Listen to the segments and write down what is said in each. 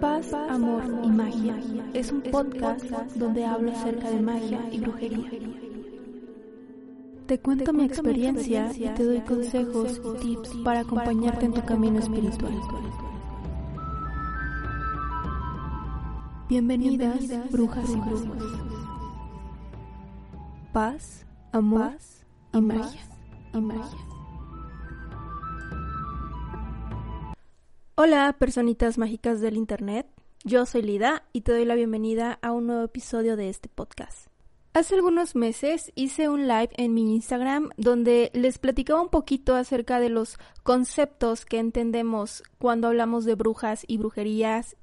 Paz, Amor y Magia es un podcast donde hablo acerca de magia y brujería. Te cuento mi experiencia y te doy consejos y tips para acompañarte en tu camino espiritual. Bienvenidas, brujas y brujos. Paz, amor y magia. Y magia. Hola, personitas mágicas del Internet. Yo soy Lida y te doy la bienvenida a un nuevo episodio de este podcast. Hace algunos meses hice un live en mi Instagram donde les platicaba un poquito acerca de los conceptos que entendemos cuando hablamos de brujas y brujerías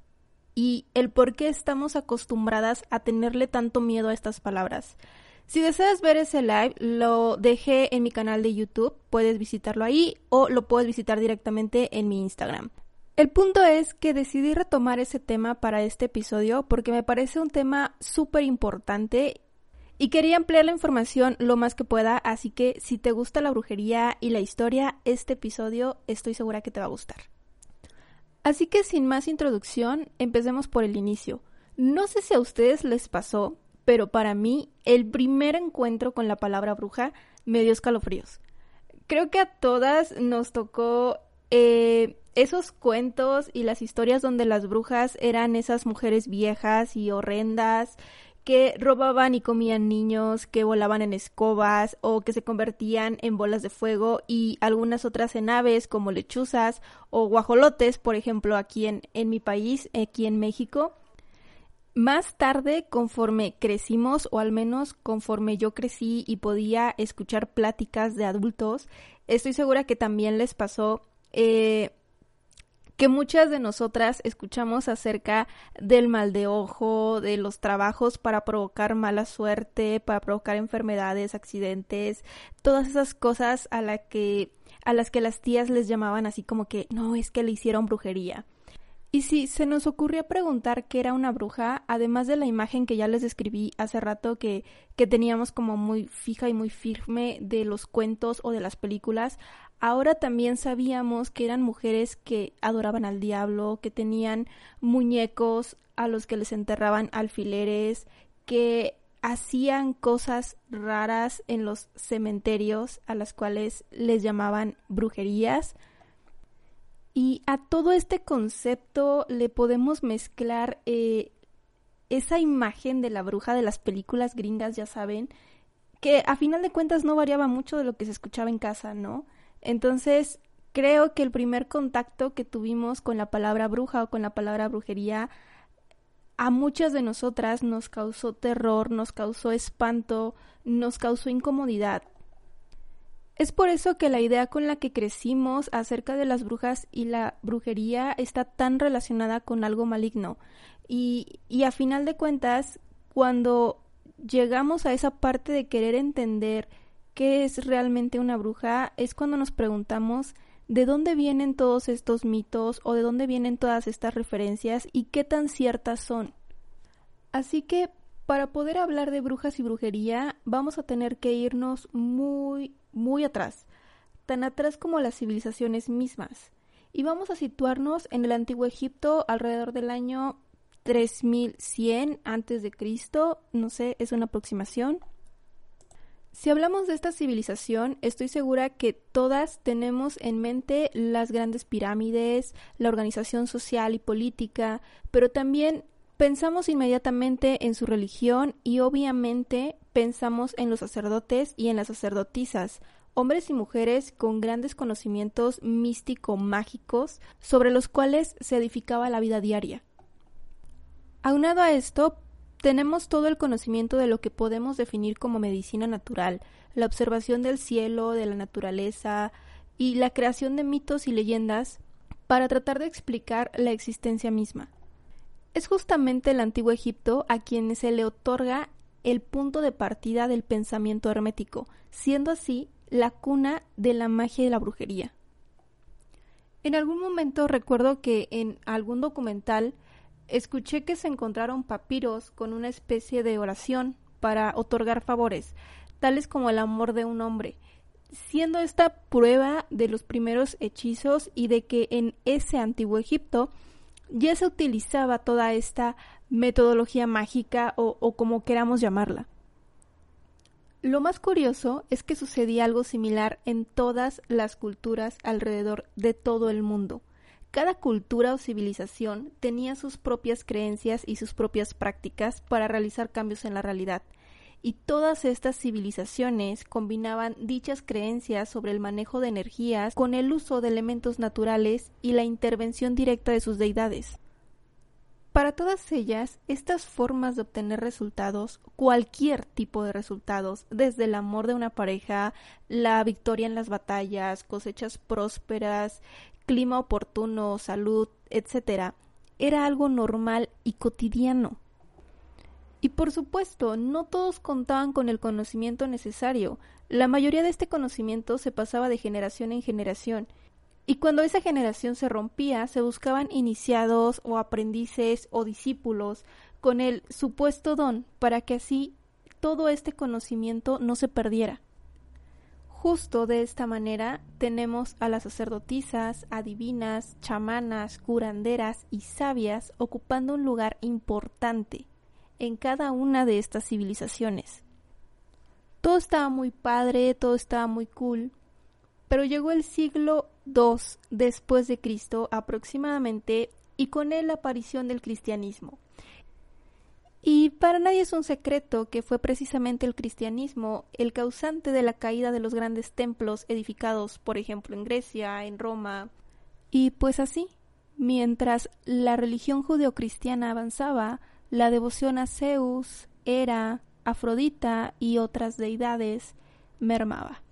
y el por qué estamos acostumbradas a tenerle tanto miedo a estas palabras. Si deseas ver ese live, lo dejé en mi canal de YouTube, puedes visitarlo ahí o lo puedes visitar directamente en mi Instagram. El punto es que decidí retomar ese tema para este episodio porque me parece un tema súper importante y quería ampliar la información lo más que pueda, así que si te gusta la brujería y la historia, este episodio estoy segura que te va a gustar. Así que sin más introducción, empecemos por el inicio. No sé si a ustedes les pasó, pero para mí el primer encuentro con la palabra bruja me dio escalofríos. Creo que a todas nos tocó eh, esos cuentos y las historias donde las brujas eran esas mujeres viejas y horrendas que robaban y comían niños, que volaban en escobas o que se convertían en bolas de fuego y algunas otras en aves como lechuzas o guajolotes, por ejemplo, aquí en, en mi país, aquí en México. Más tarde, conforme crecimos, o al menos conforme yo crecí y podía escuchar pláticas de adultos, estoy segura que también les pasó eh, que muchas de nosotras escuchamos acerca del mal de ojo, de los trabajos para provocar mala suerte, para provocar enfermedades, accidentes, todas esas cosas a la que a las que las tías les llamaban así como que no, es que le hicieron brujería. Y si se nos ocurría preguntar qué era una bruja, además de la imagen que ya les describí hace rato que, que teníamos como muy fija y muy firme de los cuentos o de las películas, Ahora también sabíamos que eran mujeres que adoraban al diablo, que tenían muñecos a los que les enterraban alfileres, que hacían cosas raras en los cementerios a las cuales les llamaban brujerías. Y a todo este concepto le podemos mezclar eh, esa imagen de la bruja de las películas gringas, ya saben, que a final de cuentas no variaba mucho de lo que se escuchaba en casa, ¿no? Entonces, creo que el primer contacto que tuvimos con la palabra bruja o con la palabra brujería a muchas de nosotras nos causó terror, nos causó espanto, nos causó incomodidad. Es por eso que la idea con la que crecimos acerca de las brujas y la brujería está tan relacionada con algo maligno. Y, y a final de cuentas, cuando llegamos a esa parte de querer entender qué es realmente una bruja es cuando nos preguntamos de dónde vienen todos estos mitos o de dónde vienen todas estas referencias y qué tan ciertas son. Así que para poder hablar de brujas y brujería vamos a tener que irnos muy, muy atrás, tan atrás como las civilizaciones mismas. Y vamos a situarnos en el antiguo Egipto alrededor del año 3100 antes de Cristo, no sé, es una aproximación. Si hablamos de esta civilización, estoy segura que todas tenemos en mente las grandes pirámides, la organización social y política, pero también pensamos inmediatamente en su religión y obviamente pensamos en los sacerdotes y en las sacerdotisas, hombres y mujeres con grandes conocimientos místico-mágicos sobre los cuales se edificaba la vida diaria. Aunado a esto, tenemos todo el conocimiento de lo que podemos definir como medicina natural, la observación del cielo, de la naturaleza y la creación de mitos y leyendas para tratar de explicar la existencia misma. Es justamente el antiguo Egipto a quien se le otorga el punto de partida del pensamiento hermético, siendo así la cuna de la magia y la brujería. En algún momento recuerdo que en algún documental escuché que se encontraron papiros con una especie de oración para otorgar favores, tales como el amor de un hombre, siendo esta prueba de los primeros hechizos y de que en ese antiguo Egipto ya se utilizaba toda esta metodología mágica o, o como queramos llamarla. Lo más curioso es que sucedía algo similar en todas las culturas alrededor de todo el mundo. Cada cultura o civilización tenía sus propias creencias y sus propias prácticas para realizar cambios en la realidad, y todas estas civilizaciones combinaban dichas creencias sobre el manejo de energías con el uso de elementos naturales y la intervención directa de sus deidades. Para todas ellas, estas formas de obtener resultados, cualquier tipo de resultados, desde el amor de una pareja, la victoria en las batallas, cosechas prósperas, clima oportuno, salud, etc., era algo normal y cotidiano. Y por supuesto, no todos contaban con el conocimiento necesario. La mayoría de este conocimiento se pasaba de generación en generación, y cuando esa generación se rompía, se buscaban iniciados o aprendices o discípulos con el supuesto don para que así todo este conocimiento no se perdiera. Justo de esta manera tenemos a las sacerdotisas, adivinas, chamanas, curanderas y sabias ocupando un lugar importante en cada una de estas civilizaciones. Todo estaba muy padre, todo estaba muy cool, pero llegó el siglo II después de Cristo aproximadamente y con él la aparición del cristianismo. Y para nadie es un secreto que fue precisamente el cristianismo el causante de la caída de los grandes templos edificados, por ejemplo, en Grecia, en Roma. Y pues así, mientras la religión judeocristiana avanzaba, la devoción a Zeus, Hera, Afrodita y otras deidades mermaba.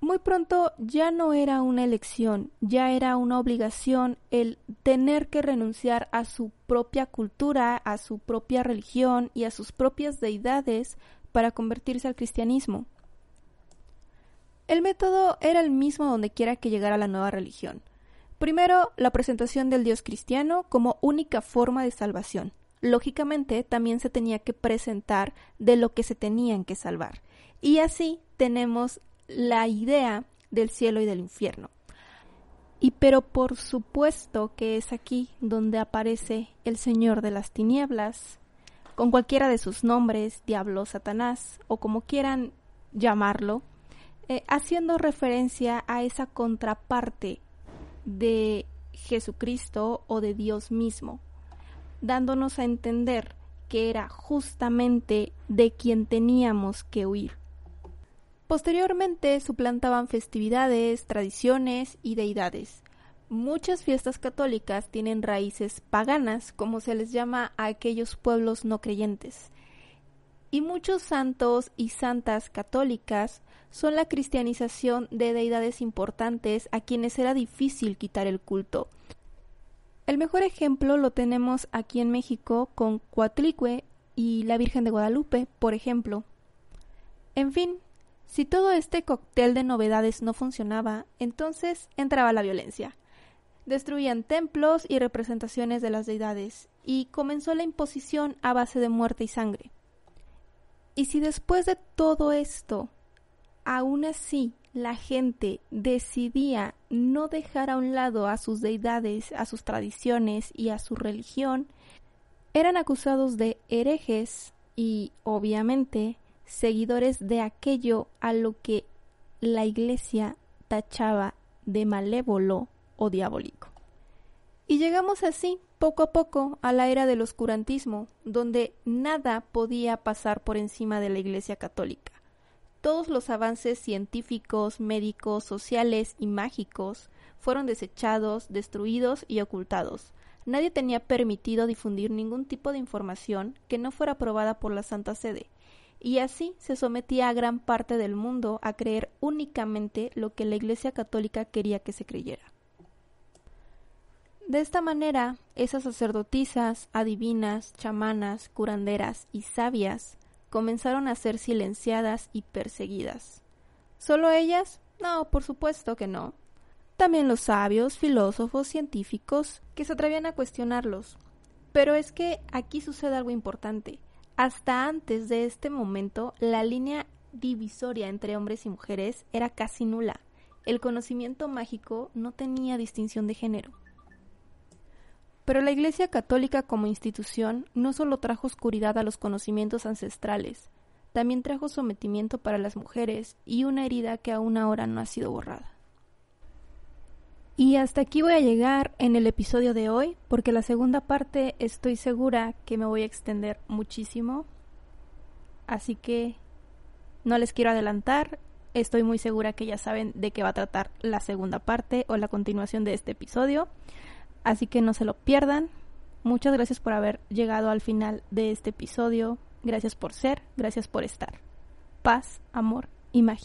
Muy pronto ya no era una elección, ya era una obligación el tener que renunciar a su propia cultura, a su propia religión y a sus propias deidades para convertirse al cristianismo. El método era el mismo donde quiera que llegara la nueva religión. Primero, la presentación del Dios cristiano como única forma de salvación. Lógicamente, también se tenía que presentar de lo que se tenían que salvar. Y así tenemos la idea del cielo y del infierno. Y pero por supuesto que es aquí donde aparece el Señor de las Tinieblas, con cualquiera de sus nombres, diablo, Satanás, o como quieran llamarlo, eh, haciendo referencia a esa contraparte de Jesucristo o de Dios mismo, dándonos a entender que era justamente de quien teníamos que huir. Posteriormente suplantaban festividades, tradiciones y deidades. Muchas fiestas católicas tienen raíces paganas, como se les llama a aquellos pueblos no creyentes. Y muchos santos y santas católicas son la cristianización de deidades importantes a quienes era difícil quitar el culto. El mejor ejemplo lo tenemos aquí en México con Coatlicue y la Virgen de Guadalupe, por ejemplo. En fin, si todo este cóctel de novedades no funcionaba, entonces entraba la violencia. Destruían templos y representaciones de las deidades, y comenzó la imposición a base de muerte y sangre. Y si después de todo esto, aún así la gente decidía no dejar a un lado a sus deidades, a sus tradiciones y a su religión, eran acusados de herejes y, obviamente, seguidores de aquello a lo que la Iglesia tachaba de malévolo o diabólico. Y llegamos así, poco a poco, a la era del oscurantismo, donde nada podía pasar por encima de la Iglesia católica. Todos los avances científicos, médicos, sociales y mágicos fueron desechados, destruidos y ocultados. Nadie tenía permitido difundir ningún tipo de información que no fuera aprobada por la Santa Sede, y así se sometía a gran parte del mundo a creer únicamente lo que la Iglesia Católica quería que se creyera. De esta manera, esas sacerdotisas, adivinas, chamanas, curanderas y sabias comenzaron a ser silenciadas y perseguidas. ¿Solo ellas? No, por supuesto que no. También los sabios, filósofos, científicos, que se atrevían a cuestionarlos. Pero es que aquí sucede algo importante. Hasta antes de este momento, la línea divisoria entre hombres y mujeres era casi nula. El conocimiento mágico no tenía distinción de género. Pero la Iglesia Católica como institución no solo trajo oscuridad a los conocimientos ancestrales, también trajo sometimiento para las mujeres y una herida que aún ahora no ha sido borrada. Y hasta aquí voy a llegar en el episodio de hoy, porque la segunda parte estoy segura que me voy a extender muchísimo. Así que no les quiero adelantar, estoy muy segura que ya saben de qué va a tratar la segunda parte o la continuación de este episodio. Así que no se lo pierdan. Muchas gracias por haber llegado al final de este episodio. Gracias por ser, gracias por estar. Paz, amor y magia.